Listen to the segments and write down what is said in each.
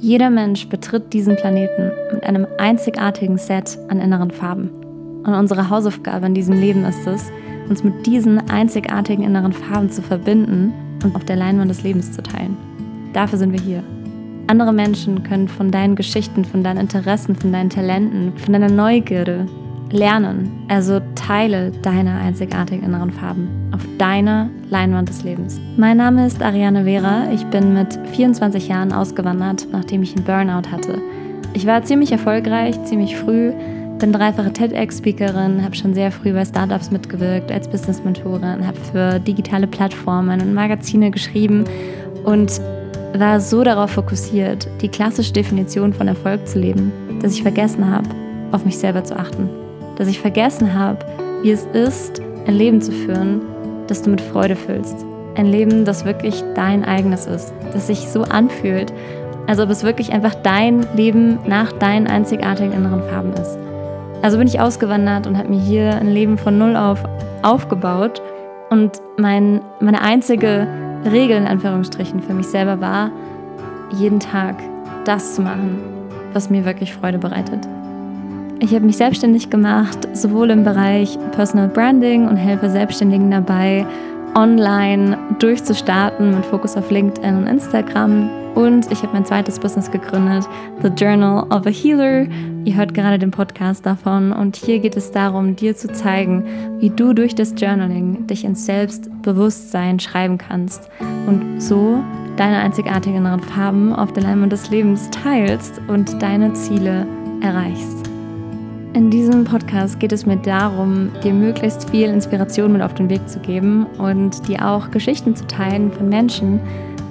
Jeder Mensch betritt diesen Planeten mit einem einzigartigen Set an inneren Farben. Und unsere Hausaufgabe in diesem Leben ist es, uns mit diesen einzigartigen inneren Farben zu verbinden und auf der Leinwand des Lebens zu teilen. Dafür sind wir hier. Andere Menschen können von deinen Geschichten, von deinen Interessen, von deinen Talenten, von deiner Neugierde lernen. Also teile deine einzigartigen inneren Farben auf deiner Leinwand des Lebens. Mein Name ist Ariane Vera. Ich bin mit 24 Jahren ausgewandert, nachdem ich einen Burnout hatte. Ich war ziemlich erfolgreich, ziemlich früh, bin dreifache TEDx-Speakerin, habe schon sehr früh bei Startups mitgewirkt als Business-Mentorin, habe für digitale Plattformen und Magazine geschrieben und war so darauf fokussiert, die klassische Definition von Erfolg zu leben, dass ich vergessen habe, auf mich selber zu achten. Dass ich vergessen habe, wie es ist, ein Leben zu führen, das du mit Freude füllst. Ein Leben, das wirklich dein eigenes ist, das sich so anfühlt, als ob es wirklich einfach dein Leben nach deinen einzigartigen inneren Farben ist. Also bin ich ausgewandert und habe mir hier ein Leben von null auf aufgebaut. Und mein, meine einzige Regel in Anführungsstrichen für mich selber war, jeden Tag das zu machen, was mir wirklich Freude bereitet. Ich habe mich selbstständig gemacht, sowohl im Bereich Personal Branding und helfe Selbstständigen dabei, online durchzustarten mit Fokus auf LinkedIn und Instagram. Und ich habe mein zweites Business gegründet, The Journal of a Healer. Ihr hört gerade den Podcast davon und hier geht es darum, dir zu zeigen, wie du durch das Journaling dich ins Selbstbewusstsein schreiben kannst und so deine einzigartigen Farben auf der Leinwand des Lebens teilst und deine Ziele erreichst. In diesem Podcast geht es mir darum, dir möglichst viel Inspiration mit auf den Weg zu geben und dir auch Geschichten zu teilen von Menschen,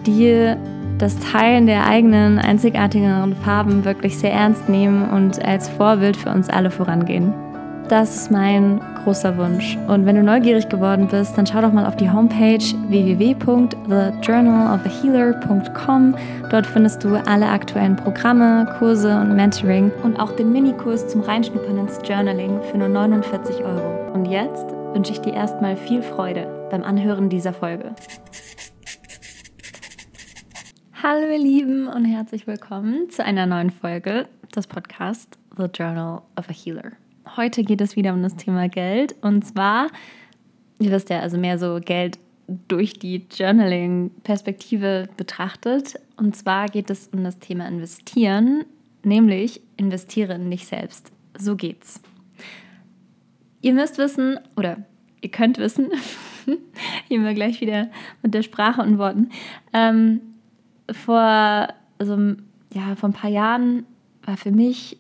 die das Teilen der eigenen einzigartigen Farben wirklich sehr ernst nehmen und als Vorbild für uns alle vorangehen. Das ist mein großer Wunsch. Und wenn du neugierig geworden bist, dann schau doch mal auf die Homepage www.thejournalofahealer.com. Dort findest du alle aktuellen Programme, Kurse und Mentoring und auch den Minikurs zum Reinschnuppern ins Journaling für nur 49 Euro. Und jetzt wünsche ich dir erstmal viel Freude beim Anhören dieser Folge. Hallo ihr Lieben und herzlich willkommen zu einer neuen Folge des Podcasts The Journal of a Healer. Heute geht es wieder um das Thema Geld. Und zwar, ihr wisst ja, also mehr so Geld durch die Journaling-Perspektive betrachtet. Und zwar geht es um das Thema Investieren, nämlich investiere in dich selbst. So geht's. Ihr müsst wissen, oder ihr könnt wissen, hier wir gleich wieder mit der Sprache und Worten, ähm, vor, also, ja, vor ein paar Jahren war für mich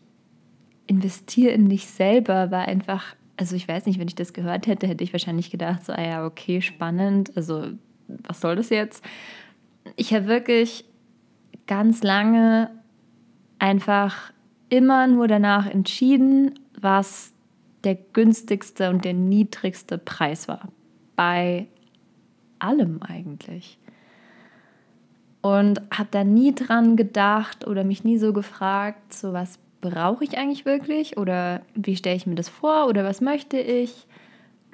investiere in dich selber war einfach, also ich weiß nicht, wenn ich das gehört hätte, hätte ich wahrscheinlich gedacht, so, ah ja, okay, spannend, also was soll das jetzt? Ich habe wirklich ganz lange einfach immer nur danach entschieden, was der günstigste und der niedrigste Preis war. Bei allem eigentlich. Und habe da nie dran gedacht oder mich nie so gefragt, so was brauche ich eigentlich wirklich oder wie stelle ich mir das vor oder was möchte ich?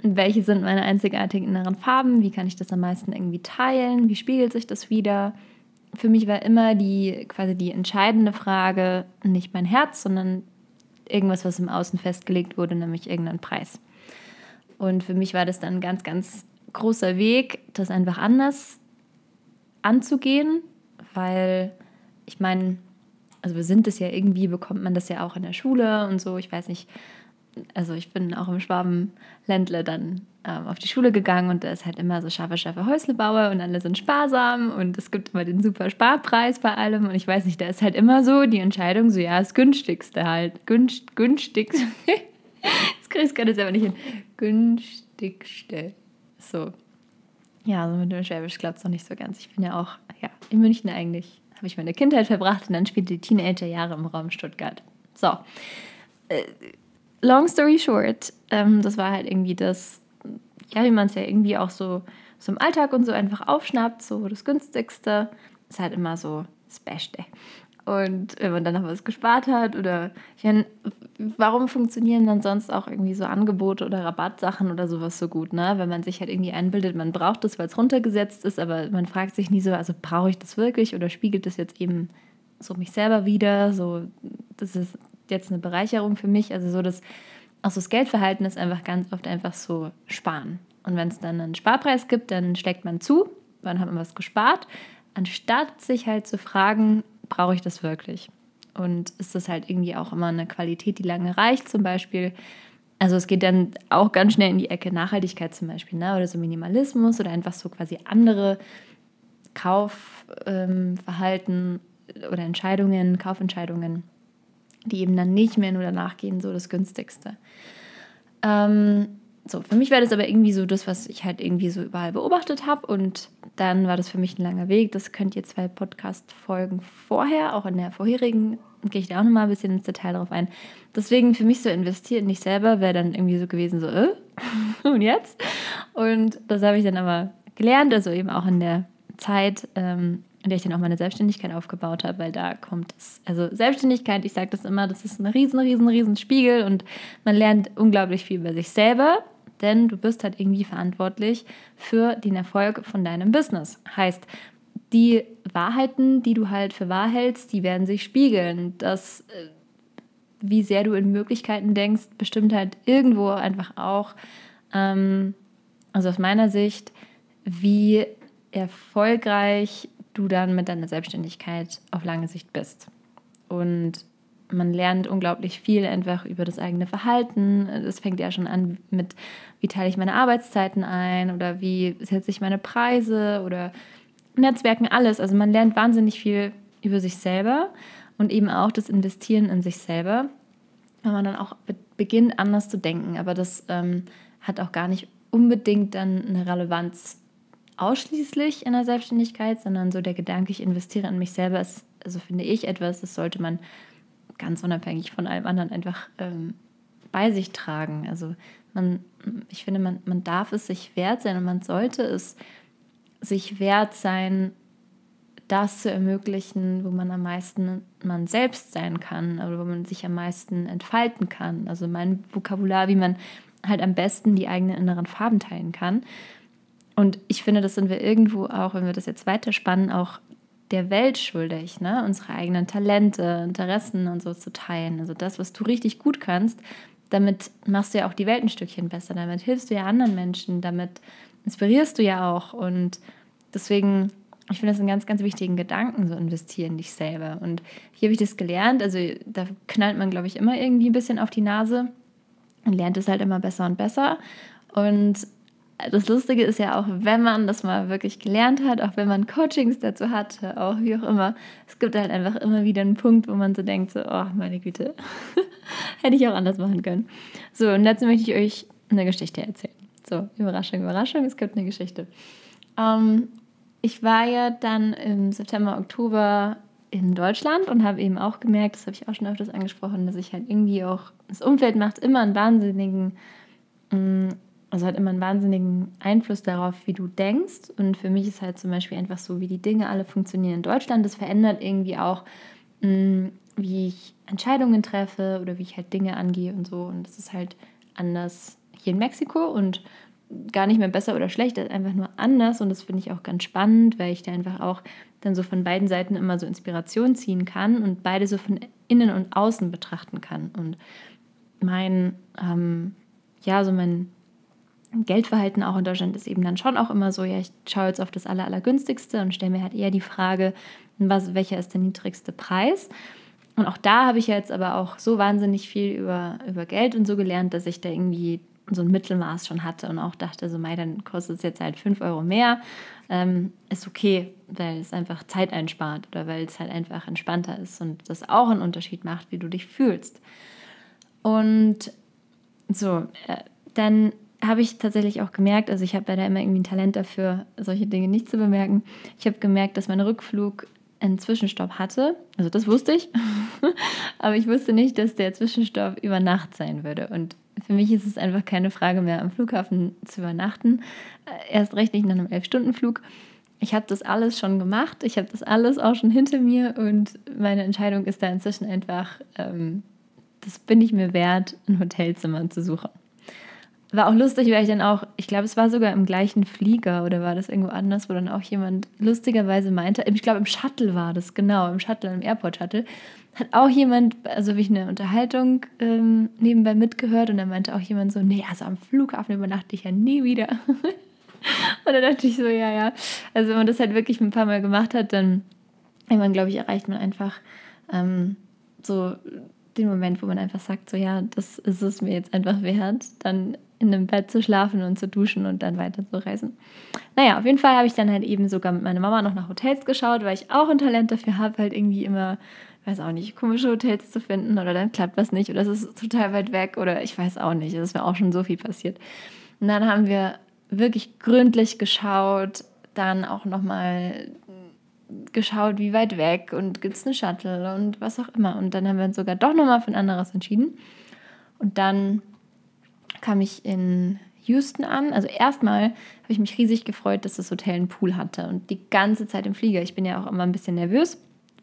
Welche sind meine einzigartigen inneren Farben? Wie kann ich das am meisten irgendwie teilen? Wie spiegelt sich das wieder? Für mich war immer die quasi die entscheidende Frage nicht mein Herz, sondern irgendwas, was im Außen festgelegt wurde, nämlich irgendein Preis. Und für mich war das dann ein ganz, ganz großer Weg, das einfach anders anzugehen, weil ich meine, also wir sind es ja irgendwie, bekommt man das ja auch in der Schule und so. Ich weiß nicht, also ich bin auch im Schwabenländle dann ähm, auf die Schule gegangen und da ist halt immer so scharfe, scharfe Häuslebauer und alle sind sparsam und es gibt immer den super Sparpreis bei allem und ich weiß nicht, da ist halt immer so die Entscheidung so, ja, das günstigste halt, günst, günstigste, kriege ich es gerade selber nicht hin, günstigste, so. Ja, also mit dem Schwäbisch klappt es noch nicht so ganz. Ich bin ja auch, ja, in München eigentlich habe ich meine Kindheit verbracht und dann spielte die Teenagerjahre im Raum Stuttgart. So, äh, long story short, ähm, das war halt irgendwie das, ja, wie man es ja irgendwie auch so, so im Alltag und so einfach aufschnappt, so das günstigste, ist halt immer so Beste. Und wenn man dann noch was gespart hat oder ich meine, warum funktionieren dann sonst auch irgendwie so Angebote oder Rabattsachen oder sowas so gut, ne? Wenn man sich halt irgendwie einbildet, man braucht das, weil es runtergesetzt ist, aber man fragt sich nie so, also brauche ich das wirklich oder spiegelt das jetzt eben so mich selber wieder, so das ist jetzt eine Bereicherung für mich. Also so das, auch so das Geldverhalten ist einfach ganz oft einfach so sparen. Und wenn es dann einen Sparpreis gibt, dann steckt man zu, dann hat man was gespart, anstatt sich halt zu fragen, brauche ich das wirklich? Und ist das halt irgendwie auch immer eine Qualität, die lange reicht, zum Beispiel. Also es geht dann auch ganz schnell in die Ecke Nachhaltigkeit zum Beispiel, ne? oder so Minimalismus oder einfach so quasi andere Kaufverhalten ähm, oder Entscheidungen, Kaufentscheidungen, die eben dann nicht mehr nur danach gehen, so das günstigste. Ähm, so, für mich war das aber irgendwie so das, was ich halt irgendwie so überall beobachtet habe. Und dann war das für mich ein langer Weg. Das könnt ihr zwei Podcast-Folgen vorher, auch in der vorherigen, gehe ich da auch nochmal ein bisschen ins Detail drauf ein. Deswegen für mich so investieren nicht selber wäre dann irgendwie so gewesen, so, äh, und jetzt? Und das habe ich dann aber gelernt, also eben auch in der Zeit, ähm, in der ich dann auch meine Selbstständigkeit aufgebaut habe, weil da kommt es, also Selbstständigkeit, ich sage das immer, das ist ein riesen, riesen, riesen Spiegel und man lernt unglaublich viel über sich selber, denn du bist halt irgendwie verantwortlich für den Erfolg von deinem Business. Heißt, die Wahrheiten, die du halt für wahr hältst, die werden sich spiegeln. Das, äh, wie sehr du in Möglichkeiten denkst, bestimmt halt irgendwo einfach auch, ähm, also aus meiner Sicht, wie erfolgreich du dann mit deiner Selbstständigkeit auf lange Sicht bist. Und man lernt unglaublich viel einfach über das eigene Verhalten. Es fängt ja schon an mit, wie teile ich meine Arbeitszeiten ein oder wie setze ich meine Preise oder Netzwerken, alles. Also man lernt wahnsinnig viel über sich selber und eben auch das Investieren in sich selber, wenn man dann auch beginnt, anders zu denken. Aber das ähm, hat auch gar nicht unbedingt dann eine Relevanz ausschließlich in der Selbstständigkeit, sondern so der Gedanke, ich investiere in mich selber, ist, also finde ich etwas, das sollte man ganz unabhängig von allem anderen einfach ähm, bei sich tragen. Also man, ich finde, man, man darf es sich wert sein und man sollte es sich wert sein, das zu ermöglichen, wo man am meisten man selbst sein kann oder wo man sich am meisten entfalten kann. Also mein Vokabular, wie man halt am besten die eigenen inneren Farben teilen kann. Und ich finde, das sind wir irgendwo auch, wenn wir das jetzt weiterspannen, auch der Welt schuldig, ne? unsere eigenen Talente, Interessen und so zu teilen. Also das, was du richtig gut kannst, damit machst du ja auch die Welt ein Stückchen besser, damit hilfst du ja anderen Menschen, damit inspirierst du ja auch. Und deswegen, ich finde das einen ganz, ganz wichtigen Gedanken, so investieren in dich selber. Und hier habe ich das gelernt, also da knallt man, glaube ich, immer irgendwie ein bisschen auf die Nase und lernt es halt immer besser und besser. Und das Lustige ist ja auch, wenn man das mal wirklich gelernt hat, auch wenn man Coachings dazu hatte, auch wie auch immer, es gibt halt einfach immer wieder einen Punkt, wo man so denkt, so, oh meine Güte, hätte ich auch anders machen können. So, und dazu möchte ich euch eine Geschichte erzählen. So, Überraschung, Überraschung, es gibt eine Geschichte. Ähm, ich war ja dann im September, Oktober in Deutschland und habe eben auch gemerkt, das habe ich auch schon öfters angesprochen, dass ich halt irgendwie auch, das Umfeld macht immer einen wahnsinnigen mm, also hat immer einen wahnsinnigen Einfluss darauf, wie du denkst. Und für mich ist halt zum Beispiel einfach so, wie die Dinge alle funktionieren in Deutschland. Das verändert irgendwie auch, mm, wie ich Entscheidungen treffe oder wie ich halt Dinge angehe und so. Und das ist halt anders hier in Mexiko und gar nicht mehr besser oder schlecht, einfach nur anders. Und das finde ich auch ganz spannend, weil ich da einfach auch dann so von beiden Seiten immer so Inspiration ziehen kann und beide so von innen und außen betrachten kann. Und mein, ähm, ja, so mein Geldverhalten auch in Deutschland ist eben dann schon auch immer so, ja, ich schaue jetzt auf das Aller, Allergünstigste und stelle mir halt eher die Frage, was, welcher ist der niedrigste Preis? Und auch da habe ich jetzt aber auch so wahnsinnig viel über, über Geld und so gelernt, dass ich da irgendwie so ein Mittelmaß schon hatte und auch dachte, so, mei, dann kostet es jetzt halt 5 Euro mehr. Ähm, ist okay, weil es einfach Zeit einspart oder weil es halt einfach entspannter ist und das auch einen Unterschied macht, wie du dich fühlst. Und so, äh, dann habe ich tatsächlich auch gemerkt, also ich habe leider immer irgendwie ein Talent dafür, solche Dinge nicht zu bemerken. Ich habe gemerkt, dass mein Rückflug einen Zwischenstopp hatte. Also das wusste ich. Aber ich wusste nicht, dass der Zwischenstopp über Nacht sein würde. Und für mich ist es einfach keine Frage mehr, am Flughafen zu übernachten. Äh, erst recht nicht nach einem Elf-Stunden-Flug. Ich habe das alles schon gemacht. Ich habe das alles auch schon hinter mir. Und meine Entscheidung ist da inzwischen einfach, ähm, das bin ich mir wert, ein Hotelzimmer zu suchen. War auch lustig, weil ich dann auch, ich glaube, es war sogar im gleichen Flieger oder war das irgendwo anders, wo dann auch jemand lustigerweise meinte, ich glaube im Shuttle war das, genau, im Shuttle, im Airport Shuttle, hat auch jemand, also habe ich eine Unterhaltung ähm, nebenbei mitgehört und dann meinte auch jemand so, nee, also am Flughafen übernachte ich ja nie wieder. und dann dachte ich so, ja, ja. Also wenn man das halt wirklich ein paar Mal gemacht hat, dann irgendwann, glaube ich, erreicht man einfach ähm, so den Moment, wo man einfach sagt, so ja, das ist es mir jetzt einfach wert, dann in einem Bett zu schlafen und zu duschen und dann weiter zu reisen. Naja, auf jeden Fall habe ich dann halt eben sogar mit meiner Mama noch nach Hotels geschaut, weil ich auch ein Talent dafür habe, halt irgendwie immer, weiß auch nicht, komische Hotels zu finden oder dann klappt was nicht oder es ist total weit weg oder ich weiß auch nicht. Es ist mir auch schon so viel passiert. Und dann haben wir wirklich gründlich geschaut, dann auch nochmal geschaut, wie weit weg und gibt es eine Shuttle und was auch immer. Und dann haben wir uns sogar doch nochmal für ein anderes entschieden. Und dann kam ich in Houston an. Also erstmal habe ich mich riesig gefreut, dass das Hotel einen Pool hatte und die ganze Zeit im Flieger. Ich bin ja auch immer ein bisschen nervös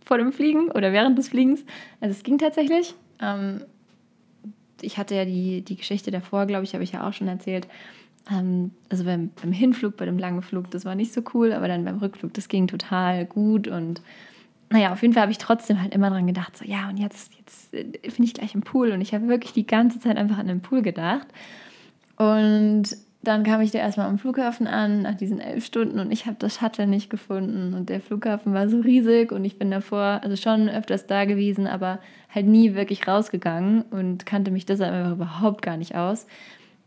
vor dem Fliegen oder während des Fliegens. Also es ging tatsächlich. Ähm, ich hatte ja die, die Geschichte davor, glaube ich, habe ich ja auch schon erzählt. Ähm, also beim, beim Hinflug, bei dem langen Flug, das war nicht so cool, aber dann beim Rückflug, das ging total gut und naja, auf jeden Fall habe ich trotzdem halt immer dran gedacht, so ja, und jetzt, jetzt äh, bin ich gleich im Pool. Und ich habe wirklich die ganze Zeit einfach an den Pool gedacht. Und dann kam ich da erstmal am Flughafen an, nach diesen elf Stunden, und ich habe das Shuttle nicht gefunden. Und der Flughafen war so riesig und ich bin davor, also schon öfters da gewesen, aber halt nie wirklich rausgegangen und kannte mich deshalb überhaupt gar nicht aus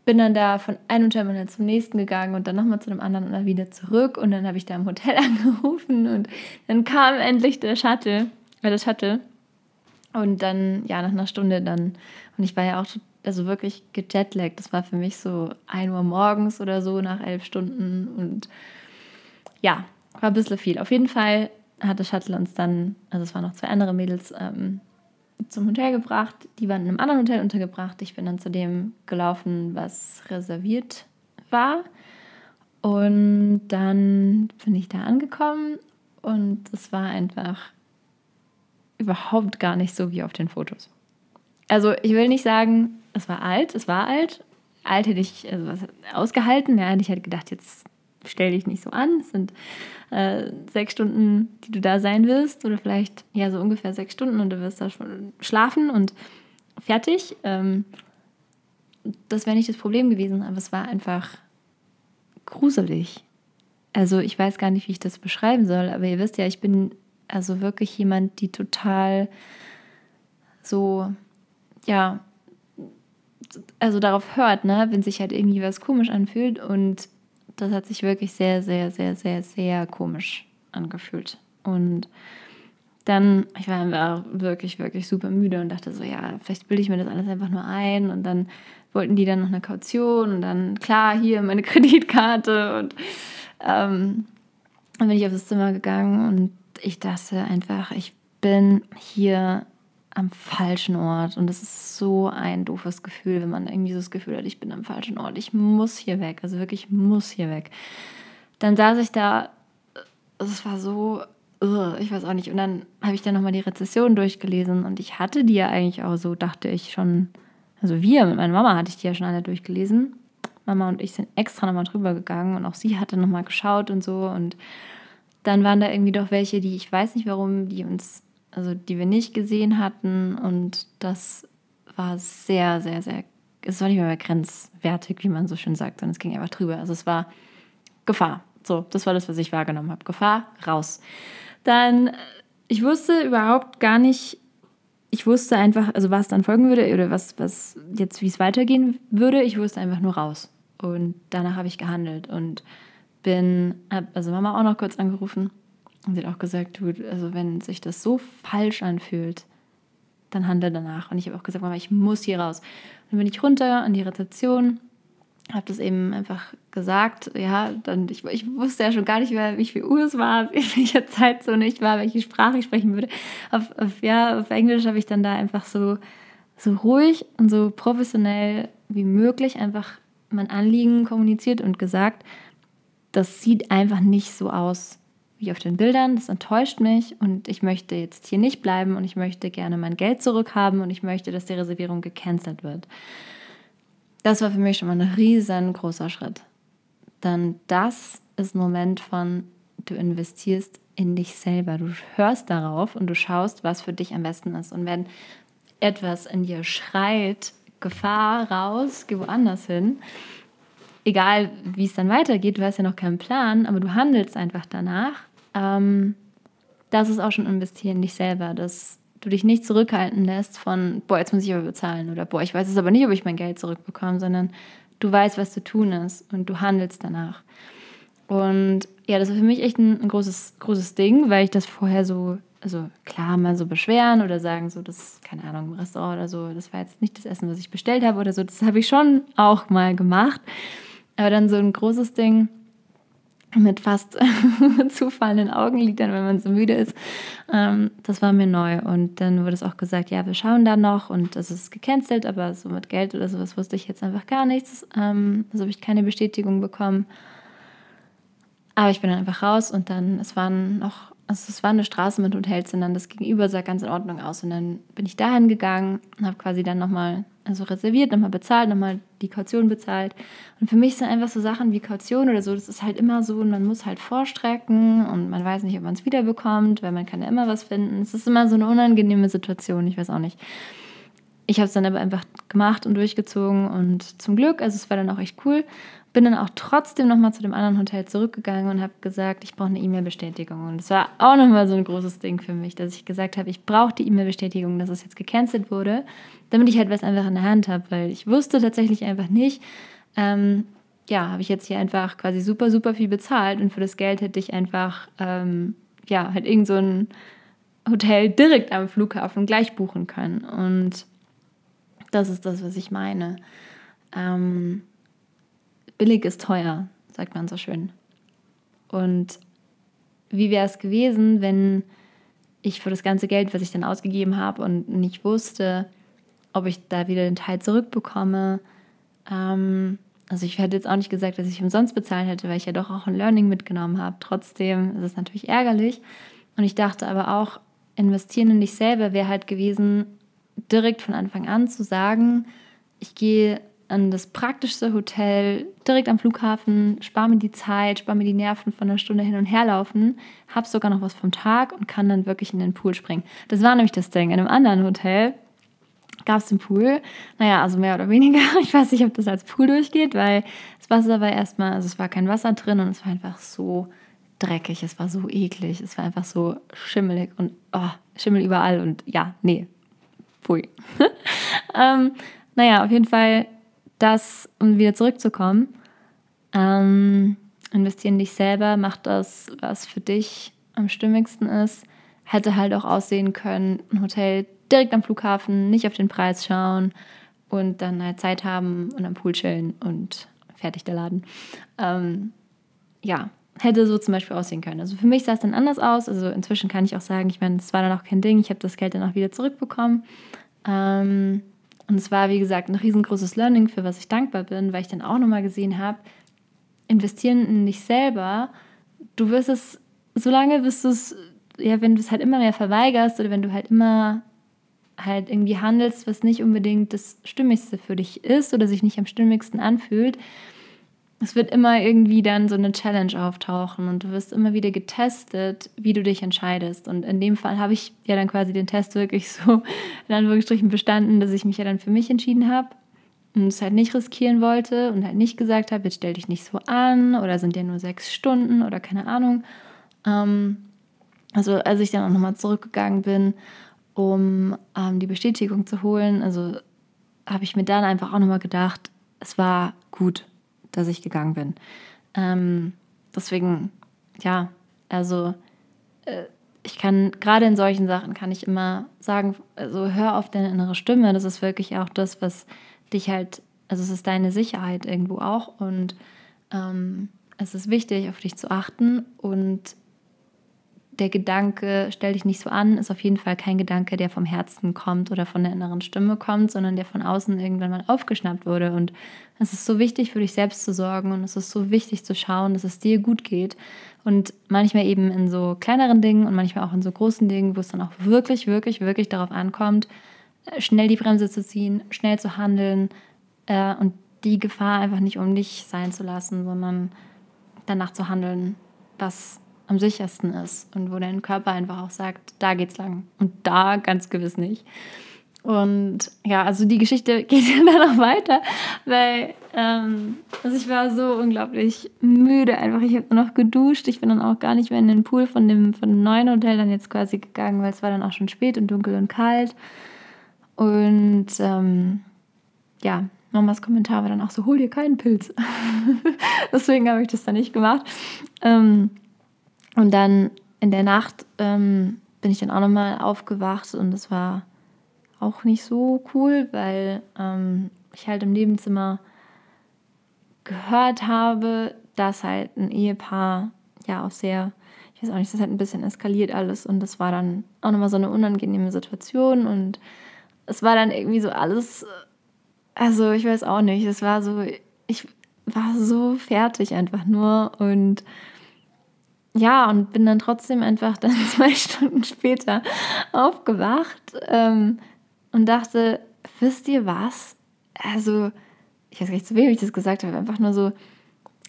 bin dann da von einem Terminal zum nächsten gegangen und dann nochmal zu dem anderen und dann wieder zurück. Und dann habe ich da im Hotel angerufen und dann kam endlich der Shuttle, äh, Shuttle. Und dann, ja, nach einer Stunde dann, und ich war ja auch also wirklich gejetlaggt. Das war für mich so 1 Uhr morgens oder so nach elf Stunden. Und ja, war ein bisschen viel. Auf jeden Fall hat das Shuttle uns dann, also es waren noch zwei andere Mädels, ähm, zum Hotel gebracht. Die waren in einem anderen Hotel untergebracht. Ich bin dann zu dem gelaufen, was reserviert war. Und dann bin ich da angekommen und es war einfach überhaupt gar nicht so wie auf den Fotos. Also ich will nicht sagen, es war alt, es war alt. Alt hätte ich also ausgehalten. Ja, hätte ich halt gedacht, jetzt stell dich nicht so an. Es sind äh, sechs Stunden, die du da sein wirst, oder vielleicht ja so ungefähr sechs Stunden und du wirst da schon schlafen und fertig. Ähm, das wäre nicht das Problem gewesen, aber es war einfach gruselig. Also ich weiß gar nicht, wie ich das beschreiben soll, aber ihr wisst ja, ich bin also wirklich jemand, die total so, ja, also darauf hört, ne, wenn sich halt irgendwie was komisch anfühlt und das hat sich wirklich sehr, sehr, sehr, sehr, sehr komisch angefühlt. Und dann, ich war einfach wirklich, wirklich super müde und dachte so, ja, vielleicht bilde ich mir das alles einfach nur ein. Und dann wollten die dann noch eine Kaution und dann, klar, hier meine Kreditkarte. Und ähm, dann bin ich auf das Zimmer gegangen und ich dachte einfach, ich bin hier am falschen Ort. Und das ist so ein doofes Gefühl, wenn man irgendwie so das Gefühl hat, ich bin am falschen Ort. Ich muss hier weg. Also wirklich, ich muss hier weg. Dann saß ich da, es war so, ich weiß auch nicht. Und dann habe ich dann nochmal die Rezession durchgelesen und ich hatte die ja eigentlich auch so, dachte ich schon. Also wir, mit meiner Mama hatte ich die ja schon alle durchgelesen. Mama und ich sind extra nochmal drüber gegangen und auch sie hatte nochmal geschaut und so. Und dann waren da irgendwie doch welche, die ich weiß nicht warum, die uns also die wir nicht gesehen hatten. Und das war sehr, sehr, sehr, es war nicht mehr, mehr grenzwertig, wie man so schön sagt, sondern es ging einfach drüber. Also es war Gefahr. So, das war das, was ich wahrgenommen habe. Gefahr, raus. Dann, ich wusste überhaupt gar nicht, ich wusste einfach, also was dann folgen würde oder was, was jetzt, wie es weitergehen würde. Ich wusste einfach nur raus. Und danach habe ich gehandelt und bin, also Mama auch noch kurz angerufen und sie hat auch gesagt, du, also wenn sich das so falsch anfühlt, dann handle danach. Und ich habe auch gesagt, Mama, ich muss hier raus. Und dann bin ich runter an die Rezeption, habe das eben einfach gesagt. Ja, dann ich, ich wusste ja schon gar nicht mehr, wie viel Uhr es war, in welcher Zeit so nicht war, welche Sprache ich sprechen würde. Auf, auf ja, auf Englisch habe ich dann da einfach so, so ruhig und so professionell wie möglich einfach mein Anliegen kommuniziert und gesagt, das sieht einfach nicht so aus, wie auf den Bildern. Das enttäuscht mich und ich möchte jetzt hier nicht bleiben und ich möchte gerne mein Geld zurückhaben und ich möchte, dass die Reservierung gecancelt wird. das war für mich schon mal ein riesengroßer Schritt. Denn das ist ein Moment von, du investierst in dich selber. Du hörst darauf und du schaust, was für dich am besten ist. Und wenn etwas in dir schreit, Gefahr raus, geh woanders hin, egal wie es dann weitergeht, du hast ja noch keinen Plan, aber du handelst einfach danach, ähm, das ist auch schon investieren in dich selber, dass du dich nicht zurückhalten lässt von, boah, jetzt muss ich aber bezahlen oder boah, ich weiß es aber nicht, ob ich mein Geld zurückbekomme, sondern du weißt, was zu tun ist und du handelst danach. Und ja, das war für mich echt ein, ein großes, großes Ding, weil ich das vorher so, also klar, mal so beschweren oder sagen, so, das, keine Ahnung, im Restaurant oder so, das war jetzt nicht das Essen, was ich bestellt habe oder so, das habe ich schon auch mal gemacht. Aber dann so ein großes Ding mit fast zufallenden Augenlidern, wenn man so müde ist, ähm, das war mir neu. Und dann wurde es auch gesagt, ja, wir schauen da noch und das ist gecancelt, aber so mit Geld oder sowas wusste ich jetzt einfach gar nichts. Ähm, also habe ich keine Bestätigung bekommen. Aber ich bin dann einfach raus und dann, es waren noch, also es war eine Straße mit Hotels und dann das Gegenüber sah ganz in Ordnung aus. Und dann bin ich dahin gegangen und habe quasi dann nochmal, also reserviert, nochmal bezahlt, nochmal die Kaution bezahlt. Und für mich sind einfach so Sachen wie Kaution oder so, das ist halt immer so, man muss halt vorstrecken und man weiß nicht, ob man es wiederbekommt, weil man kann ja immer was finden. Es ist immer so eine unangenehme Situation, ich weiß auch nicht. Ich habe es dann aber einfach gemacht und durchgezogen und zum Glück, also es war dann auch echt cool bin dann auch trotzdem nochmal zu dem anderen Hotel zurückgegangen und habe gesagt, ich brauche eine E-Mail-Bestätigung. Und das war auch nochmal so ein großes Ding für mich, dass ich gesagt habe, ich brauche die E-Mail-Bestätigung, dass es jetzt gecancelt wurde, damit ich halt was einfach in der Hand habe, weil ich wusste tatsächlich einfach nicht, ähm, ja, habe ich jetzt hier einfach quasi super, super viel bezahlt und für das Geld hätte ich einfach, ähm, ja, halt irgend so ein Hotel direkt am Flughafen gleich buchen können. Und das ist das, was ich meine. Ähm, billig ist teuer, sagt man so schön. Und wie wäre es gewesen, wenn ich für das ganze Geld, was ich dann ausgegeben habe und nicht wusste, ob ich da wieder den Teil zurückbekomme. Ähm, also ich hätte jetzt auch nicht gesagt, dass ich umsonst bezahlt hätte, weil ich ja doch auch ein Learning mitgenommen habe. Trotzdem ist es natürlich ärgerlich. Und ich dachte aber auch, investieren in dich selber wäre halt gewesen, direkt von Anfang an zu sagen, ich gehe an das praktischste Hotel direkt am Flughafen, spare mir die Zeit, spare mir die Nerven von einer Stunde hin und her laufen, habe sogar noch was vom Tag und kann dann wirklich in den Pool springen. Das war nämlich das Ding. In einem anderen Hotel gab es den Pool. Naja, also mehr oder weniger. Ich weiß nicht, ob das als Pool durchgeht, weil das Wasser war erstmal, also es war kein Wasser drin und es war einfach so dreckig, es war so eklig, es war einfach so schimmelig und oh, Schimmel überall und ja, nee, pfui. ähm, naja, auf jeden Fall das, um wieder zurückzukommen, ähm, investieren dich selber, mach das, was für dich am stimmigsten ist. Hätte halt auch aussehen können, ein Hotel direkt am Flughafen, nicht auf den Preis schauen und dann halt Zeit haben und am Pool chillen und fertig der Laden. Ähm, ja, hätte so zum Beispiel aussehen können. Also für mich sah es dann anders aus. Also inzwischen kann ich auch sagen, ich meine, das war dann auch kein Ding. Ich habe das Geld dann auch wieder zurückbekommen. Ähm, und es war, wie gesagt, ein riesengroßes Learning, für was ich dankbar bin, weil ich dann auch nochmal gesehen habe, investieren in dich selber, du wirst es, solange bis du es, ja, wenn du es halt immer mehr verweigerst oder wenn du halt immer halt irgendwie handelst, was nicht unbedingt das Stimmigste für dich ist oder sich nicht am stimmigsten anfühlt, es wird immer irgendwie dann so eine Challenge auftauchen und du wirst immer wieder getestet, wie du dich entscheidest. Und in dem Fall habe ich ja dann quasi den Test wirklich so in Anführungsstrichen bestanden, dass ich mich ja dann für mich entschieden habe und es halt nicht riskieren wollte und halt nicht gesagt habe, jetzt stell dich nicht so an oder sind ja nur sechs Stunden oder keine Ahnung. Ähm, also als ich dann auch nochmal zurückgegangen bin, um ähm, die Bestätigung zu holen, also habe ich mir dann einfach auch nochmal gedacht, es war gut dass ich gegangen bin. Ähm, deswegen, ja, also äh, ich kann, gerade in solchen Sachen kann ich immer sagen, also hör auf deine innere Stimme. Das ist wirklich auch das, was dich halt, also es ist deine Sicherheit irgendwo auch und ähm, es ist wichtig, auf dich zu achten und der Gedanke, stell dich nicht so an, ist auf jeden Fall kein Gedanke, der vom Herzen kommt oder von der inneren Stimme kommt, sondern der von außen irgendwann mal aufgeschnappt wurde. Und es ist so wichtig, für dich selbst zu sorgen und es ist so wichtig zu schauen, dass es dir gut geht. Und manchmal eben in so kleineren Dingen und manchmal auch in so großen Dingen, wo es dann auch wirklich, wirklich, wirklich darauf ankommt, schnell die Bremse zu ziehen, schnell zu handeln äh, und die Gefahr einfach nicht um dich sein zu lassen, sondern danach zu handeln, was am sichersten ist und wo dein Körper einfach auch sagt, da geht's lang und da ganz gewiss nicht. Und ja, also die Geschichte geht ja dann noch weiter, weil ähm, also ich war so unglaublich müde einfach. Ich habe noch geduscht. Ich bin dann auch gar nicht mehr in den Pool von dem, von dem neuen Hotel dann jetzt quasi gegangen, weil es war dann auch schon spät und dunkel und kalt. Und ähm, ja, Mamas Kommentar war dann auch so, hol dir keinen Pilz. Deswegen habe ich das dann nicht gemacht. Ähm, und dann in der Nacht ähm, bin ich dann auch nochmal aufgewacht und es war auch nicht so cool, weil ähm, ich halt im Nebenzimmer gehört habe, dass halt ein Ehepaar ja auch sehr, ich weiß auch nicht, das hat ein bisschen eskaliert alles und das war dann auch nochmal so eine unangenehme Situation und es war dann irgendwie so alles, also ich weiß auch nicht, es war so, ich war so fertig einfach nur und ja, und bin dann trotzdem einfach dann zwei Stunden später aufgewacht ähm, und dachte, wisst ihr was? Also, ich weiß gar nicht, zu wem ich das gesagt habe, einfach nur so,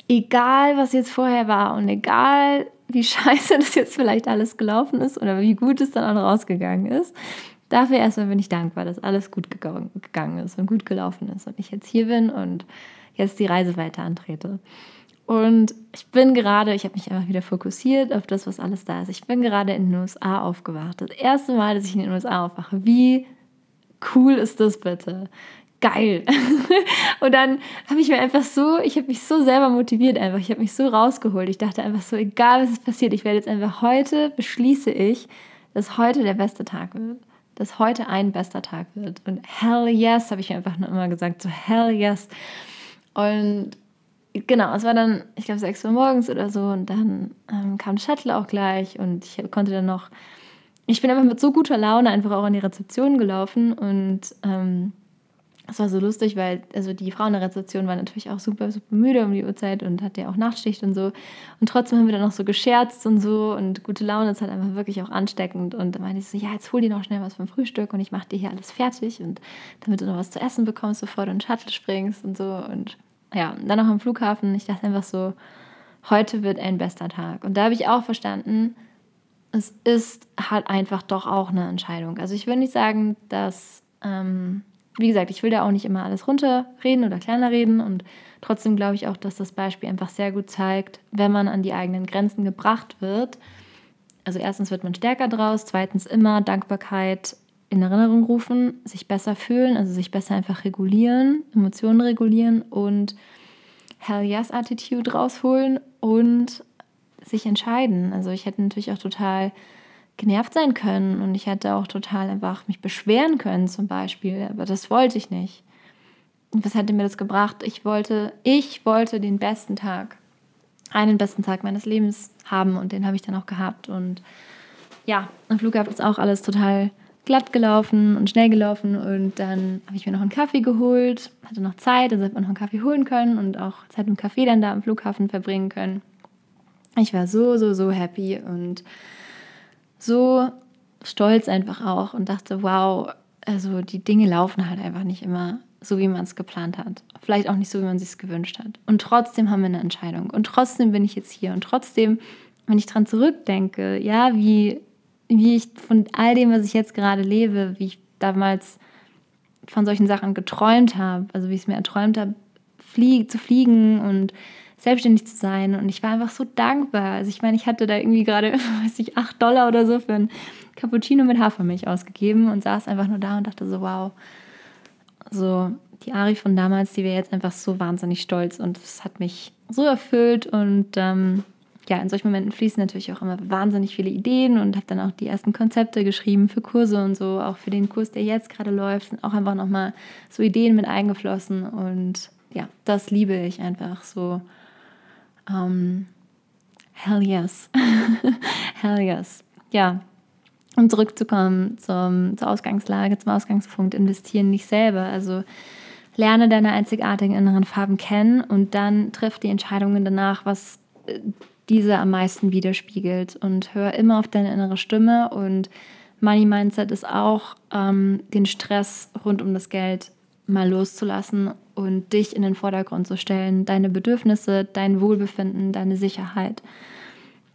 egal was jetzt vorher war und egal wie scheiße das jetzt vielleicht alles gelaufen ist oder wie gut es dann auch rausgegangen ist, dafür erstmal bin ich dankbar, dass alles gut gegangen ist und gut gelaufen ist und ich jetzt hier bin und jetzt die Reise weiter antrete. Und ich bin gerade, ich habe mich einfach wieder fokussiert auf das, was alles da ist. Ich bin gerade in den USA aufgewacht. Das erste Mal, dass ich in den USA aufwache. Wie cool ist das bitte? Geil. und dann habe ich mir einfach so, ich habe mich so selber motiviert einfach. Ich habe mich so rausgeholt. Ich dachte einfach so, egal was passiert, ich werde jetzt einfach heute, beschließe ich, dass heute der beste Tag wird dass heute ein bester Tag wird. Und hell yes, habe ich mir einfach nur immer gesagt, so hell yes. Und genau, es war dann, ich glaube, 6 Uhr morgens oder so und dann ähm, kam Shuttle auch gleich und ich konnte dann noch, ich bin einfach mit so guter Laune einfach auch an die Rezeption gelaufen und ähm, es war so lustig, weil also die Frau in der Rezeption war natürlich auch super, super müde um die Uhrzeit und hatte ja auch Nachtschicht und so. Und trotzdem haben wir dann noch so gescherzt und so und gute Laune ist halt einfach wirklich auch ansteckend. Und dann meinte ich so, ja, jetzt hol dir noch schnell was vom Frühstück und ich mache dir hier alles fertig und damit du noch was zu essen bekommst, bevor du in den Shuttle springst und so. Und ja, dann noch am Flughafen. Ich dachte einfach so, heute wird ein bester Tag. Und da habe ich auch verstanden, es ist halt einfach doch auch eine Entscheidung. Also ich will nicht sagen, dass... Ähm, wie gesagt, ich will da auch nicht immer alles runterreden oder kleiner reden und trotzdem glaube ich auch, dass das Beispiel einfach sehr gut zeigt, wenn man an die eigenen Grenzen gebracht wird. Also erstens wird man stärker draus, zweitens immer Dankbarkeit in Erinnerung rufen, sich besser fühlen, also sich besser einfach regulieren, Emotionen regulieren und Hell Yes Attitude rausholen und sich entscheiden. Also ich hätte natürlich auch total genervt sein können und ich hätte auch total einfach mich beschweren können zum Beispiel, aber das wollte ich nicht. Und was hätte mir das gebracht? Ich wollte, ich wollte den besten Tag, einen besten Tag meines Lebens haben und den habe ich dann auch gehabt und ja, am Flughafen ist auch alles total glatt gelaufen und schnell gelaufen und dann habe ich mir noch einen Kaffee geholt, hatte noch Zeit, also hätte man noch einen Kaffee holen können und auch Zeit im Kaffee dann da am Flughafen verbringen können. Ich war so, so, so happy und so stolz einfach auch und dachte, wow, also die Dinge laufen halt einfach nicht immer so, wie man es geplant hat. Vielleicht auch nicht so, wie man es gewünscht hat. Und trotzdem haben wir eine Entscheidung. Und trotzdem bin ich jetzt hier. Und trotzdem, wenn ich dran zurückdenke, ja, wie, wie ich von all dem, was ich jetzt gerade lebe, wie ich damals von solchen Sachen geträumt habe, also wie ich es mir erträumt habe, flie zu fliegen und selbstständig zu sein. Und ich war einfach so dankbar. Also ich meine, ich hatte da irgendwie gerade, weiß ich, 8 Dollar oder so für ein Cappuccino mit Hafermilch ausgegeben und saß einfach nur da und dachte so, wow. So, die Ari von damals, die wäre jetzt einfach so wahnsinnig stolz und das hat mich so erfüllt und ähm, ja, in solchen Momenten fließen natürlich auch immer wahnsinnig viele Ideen und habe dann auch die ersten Konzepte geschrieben für Kurse und so, auch für den Kurs, der jetzt gerade läuft, sind auch einfach nochmal so Ideen mit eingeflossen und ja, das liebe ich einfach so ähm, hell yes. hell yes. Ja. Um zurückzukommen zum, zur Ausgangslage, zum Ausgangspunkt, investieren nicht selber. Also lerne deine einzigartigen inneren Farben kennen und dann triff die Entscheidungen danach, was äh, diese am meisten widerspiegelt. Und hör immer auf deine innere Stimme. Und Money Mindset ist auch, ähm, den Stress rund um das Geld mal loszulassen und dich in den Vordergrund zu stellen, deine Bedürfnisse, dein Wohlbefinden, deine Sicherheit.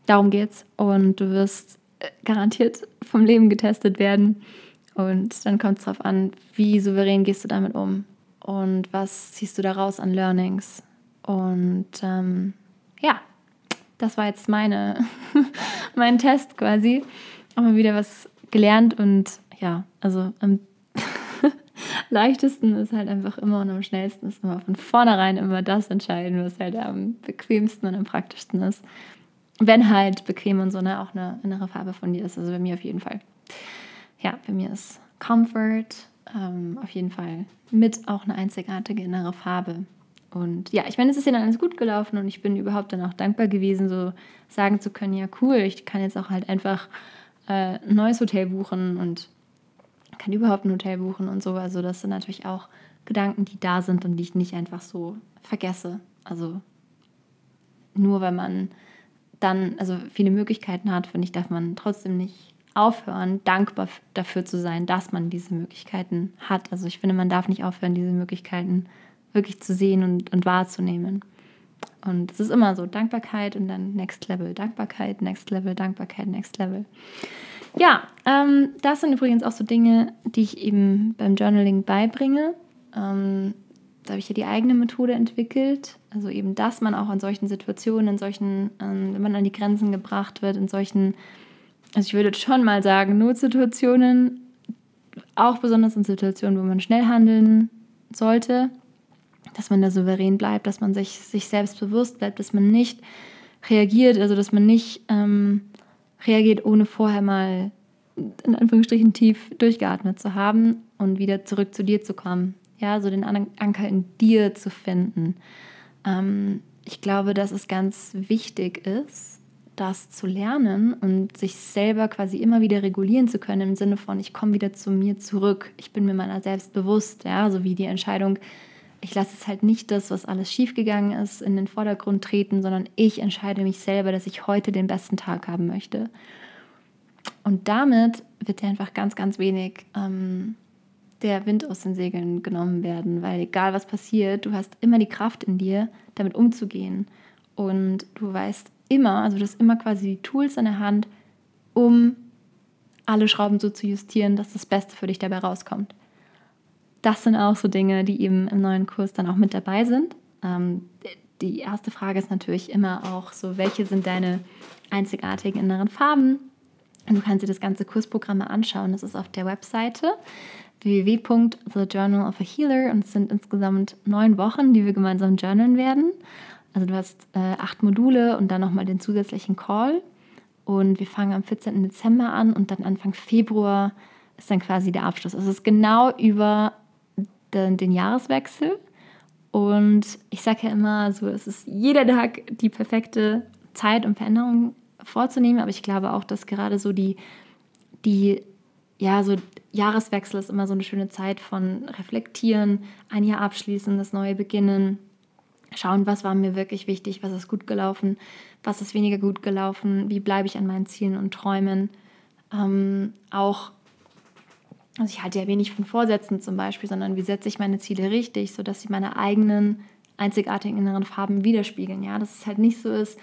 Darum geht's und du wirst äh, garantiert vom Leben getestet werden und dann kommt es darauf an, wie souverän gehst du damit um und was ziehst du daraus an Learnings. Und ähm, ja, das war jetzt meine, mein Test quasi. Auch mal wieder was gelernt und ja, also am leichtesten ist halt einfach immer und am schnellsten ist immer von vornherein immer das entscheiden, was halt am bequemsten und am praktischsten ist. Wenn halt bequem und so ne, auch eine innere Farbe von dir ist. Also bei mir auf jeden Fall. Ja, bei mir ist Comfort ähm, auf jeden Fall mit auch eine einzigartige innere Farbe. Und ja, ich meine, es ist ja dann alles gut gelaufen und ich bin überhaupt dann auch dankbar gewesen, so sagen zu können, ja cool, ich kann jetzt auch halt einfach äh, ein neues Hotel buchen und kann überhaupt ein Hotel buchen und so. Also das sind natürlich auch Gedanken, die da sind und die ich nicht einfach so vergesse. Also nur weil man dann also viele Möglichkeiten hat, finde ich, darf man trotzdem nicht aufhören, dankbar dafür zu sein, dass man diese Möglichkeiten hat. Also ich finde, man darf nicht aufhören, diese Möglichkeiten wirklich zu sehen und, und wahrzunehmen. Und es ist immer so, Dankbarkeit und dann Next Level, Dankbarkeit, Next Level, Dankbarkeit, Next Level. Ja, ähm, das sind übrigens auch so Dinge, die ich eben beim Journaling beibringe. Ähm, da habe ich ja die eigene Methode entwickelt. Also eben, dass man auch in solchen Situationen, in solchen, ähm, wenn man an die Grenzen gebracht wird, in solchen also ich würde schon mal sagen, Notsituationen, auch besonders in Situationen, wo man schnell handeln sollte, dass man da souverän bleibt, dass man sich, sich selbst bewusst bleibt, dass man nicht reagiert, also dass man nicht ähm, reagiert, ohne vorher mal in Anführungsstrichen tief durchgeatmet zu haben und wieder zurück zu dir zu kommen. Ja, so den Anker in dir zu finden. Ähm, ich glaube, dass es ganz wichtig ist, das zu lernen und sich selber quasi immer wieder regulieren zu können im Sinne von, ich komme wieder zu mir zurück, ich bin mir meiner selbst bewusst, ja, so wie die Entscheidung, ich lasse es halt nicht das, was alles schiefgegangen ist, in den Vordergrund treten, sondern ich entscheide mich selber, dass ich heute den besten Tag haben möchte. Und damit wird dir einfach ganz, ganz wenig ähm, der Wind aus den Segeln genommen werden, weil egal was passiert, du hast immer die Kraft in dir, damit umzugehen. Und du weißt immer, also du hast immer quasi die Tools in der Hand, um alle Schrauben so zu justieren, dass das Beste für dich dabei rauskommt. Das sind auch so Dinge, die eben im neuen Kurs dann auch mit dabei sind. Ähm, die erste Frage ist natürlich immer auch so, welche sind deine einzigartigen inneren Farben? Und du kannst dir das ganze Kursprogramm mal anschauen. Das ist auf der Webseite www.thejournalofahealer und es sind insgesamt neun Wochen, die wir gemeinsam journalen werden. Also du hast äh, acht Module und dann nochmal den zusätzlichen Call. Und wir fangen am 14. Dezember an und dann Anfang Februar ist dann quasi der Abschluss. Also es ist genau über den, den Jahreswechsel. Und ich sage ja immer, so es ist jeder Tag die perfekte Zeit, um Veränderungen vorzunehmen. Aber ich glaube auch, dass gerade so die, die ja, so Jahreswechsel ist immer so eine schöne Zeit von Reflektieren, ein Jahr abschließen, das neue beginnen schauen, was war mir wirklich wichtig, was ist gut gelaufen, was ist weniger gut gelaufen, wie bleibe ich an meinen Zielen und Träumen. Ähm, auch, also ich halte ja wenig von Vorsätzen zum Beispiel, sondern wie setze ich meine Ziele richtig, sodass sie meine eigenen einzigartigen inneren Farben widerspiegeln. Ja, dass es halt nicht so ist,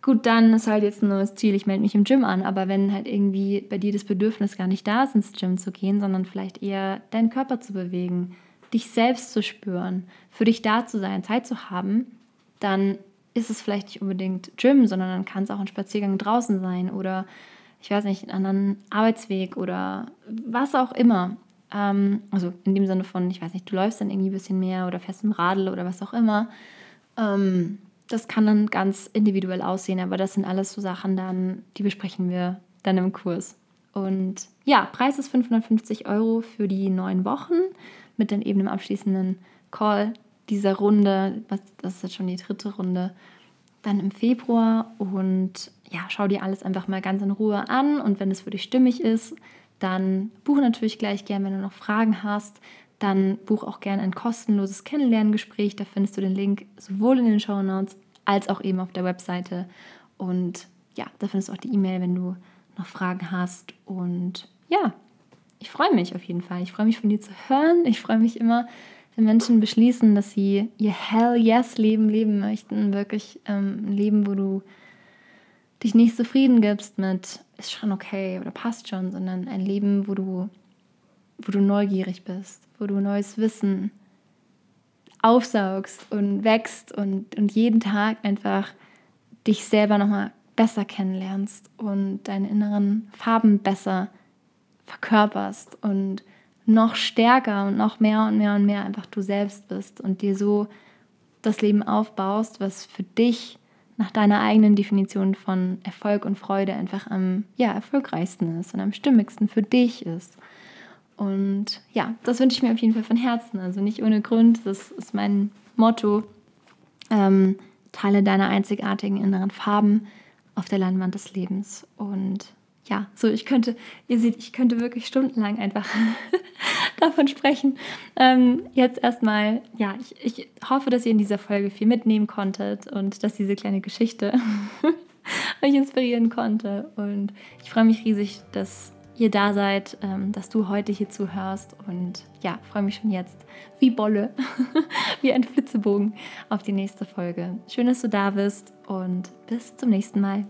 gut, dann ist halt jetzt ein neues Ziel, ich melde mich im Gym an, aber wenn halt irgendwie bei dir das Bedürfnis gar nicht da ist, ins Gym zu gehen, sondern vielleicht eher deinen Körper zu bewegen, dich selbst zu spüren, für dich da zu sein, Zeit zu haben, dann ist es vielleicht nicht unbedingt Gym, sondern dann kann es auch ein Spaziergang draußen sein oder ich weiß nicht, einen anderen Arbeitsweg oder was auch immer. Ähm, also in dem Sinne von, ich weiß nicht, du läufst dann irgendwie ein bisschen mehr oder fährst im Radl oder was auch immer. Ähm, das kann dann ganz individuell aussehen, aber das sind alles so Sachen dann, die besprechen wir dann im Kurs. Und ja, Preis ist 550 Euro für die neun Wochen mit dann eben dem abschließenden Call dieser Runde, das ist jetzt schon die dritte Runde, dann im Februar. Und ja, schau dir alles einfach mal ganz in Ruhe an und wenn es für dich stimmig ist, dann buche natürlich gleich gern, wenn du noch Fragen hast. Dann buch auch gerne ein kostenloses Kennenlerngespräch. Da findest du den Link sowohl in den Show Notes als auch eben auf der Webseite. Und ja, da findest du auch die E-Mail, wenn du noch Fragen hast. Und ja, ich freue mich auf jeden Fall. Ich freue mich von dir zu hören. Ich freue mich immer, wenn Menschen beschließen, dass sie ihr Hell Yes Leben leben möchten, wirklich ähm, ein Leben, wo du dich nicht zufrieden gibst mit ist schon okay oder passt schon, sondern ein Leben, wo du, wo du neugierig bist, wo du neues Wissen aufsaugst und wächst und, und jeden Tag einfach dich selber nochmal besser kennenlernst und deine inneren Farben besser verkörperst und noch stärker und noch mehr und mehr und mehr einfach du selbst bist und dir so das Leben aufbaust, was für dich nach deiner eigenen Definition von Erfolg und Freude einfach am ja, erfolgreichsten ist und am stimmigsten für dich ist. Und ja, das wünsche ich mir auf jeden Fall von Herzen. Also nicht ohne Grund. Das ist mein Motto. Ähm, teile deine einzigartigen inneren Farben auf der Leinwand des Lebens. Und ja, so ich könnte, ihr seht, ich könnte wirklich stundenlang einfach davon sprechen. Ähm, jetzt erstmal, ja, ich, ich hoffe, dass ihr in dieser Folge viel mitnehmen konntet und dass diese kleine Geschichte euch inspirieren konnte. Und ich freue mich riesig, dass ihr da seid, ähm, dass du heute hier zuhörst und ja, freue mich schon jetzt wie Bolle, wie ein Flitzebogen auf die nächste Folge. Schön, dass du da bist und bis zum nächsten Mal.